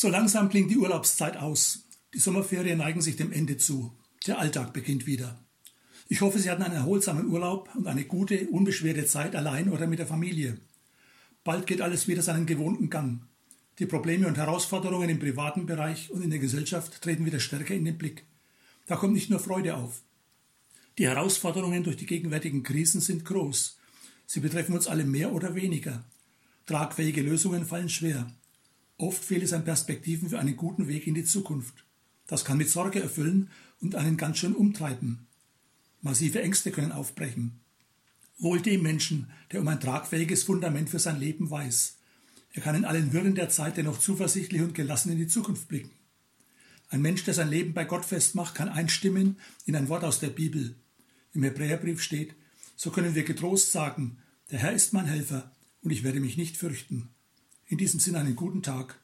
So langsam klingt die Urlaubszeit aus. Die Sommerferien neigen sich dem Ende zu. Der Alltag beginnt wieder. Ich hoffe, Sie hatten einen erholsamen Urlaub und eine gute, unbeschwerte Zeit allein oder mit der Familie. Bald geht alles wieder seinen gewohnten Gang. Die Probleme und Herausforderungen im privaten Bereich und in der Gesellschaft treten wieder stärker in den Blick. Da kommt nicht nur Freude auf. Die Herausforderungen durch die gegenwärtigen Krisen sind groß. Sie betreffen uns alle mehr oder weniger. Tragfähige Lösungen fallen schwer. Oft fehlt es an Perspektiven für einen guten Weg in die Zukunft. Das kann mit Sorge erfüllen und einen ganz schön umtreiben. Massive Ängste können aufbrechen. Wohl dem Menschen, der um ein tragfähiges Fundament für sein Leben weiß. Er kann in allen Wirren der Zeit dennoch zuversichtlich und gelassen in die Zukunft blicken. Ein Mensch, der sein Leben bei Gott festmacht, kann einstimmen in ein Wort aus der Bibel. Im Hebräerbrief steht, so können wir getrost sagen, der Herr ist mein Helfer und ich werde mich nicht fürchten. In diesem Sinne einen guten Tag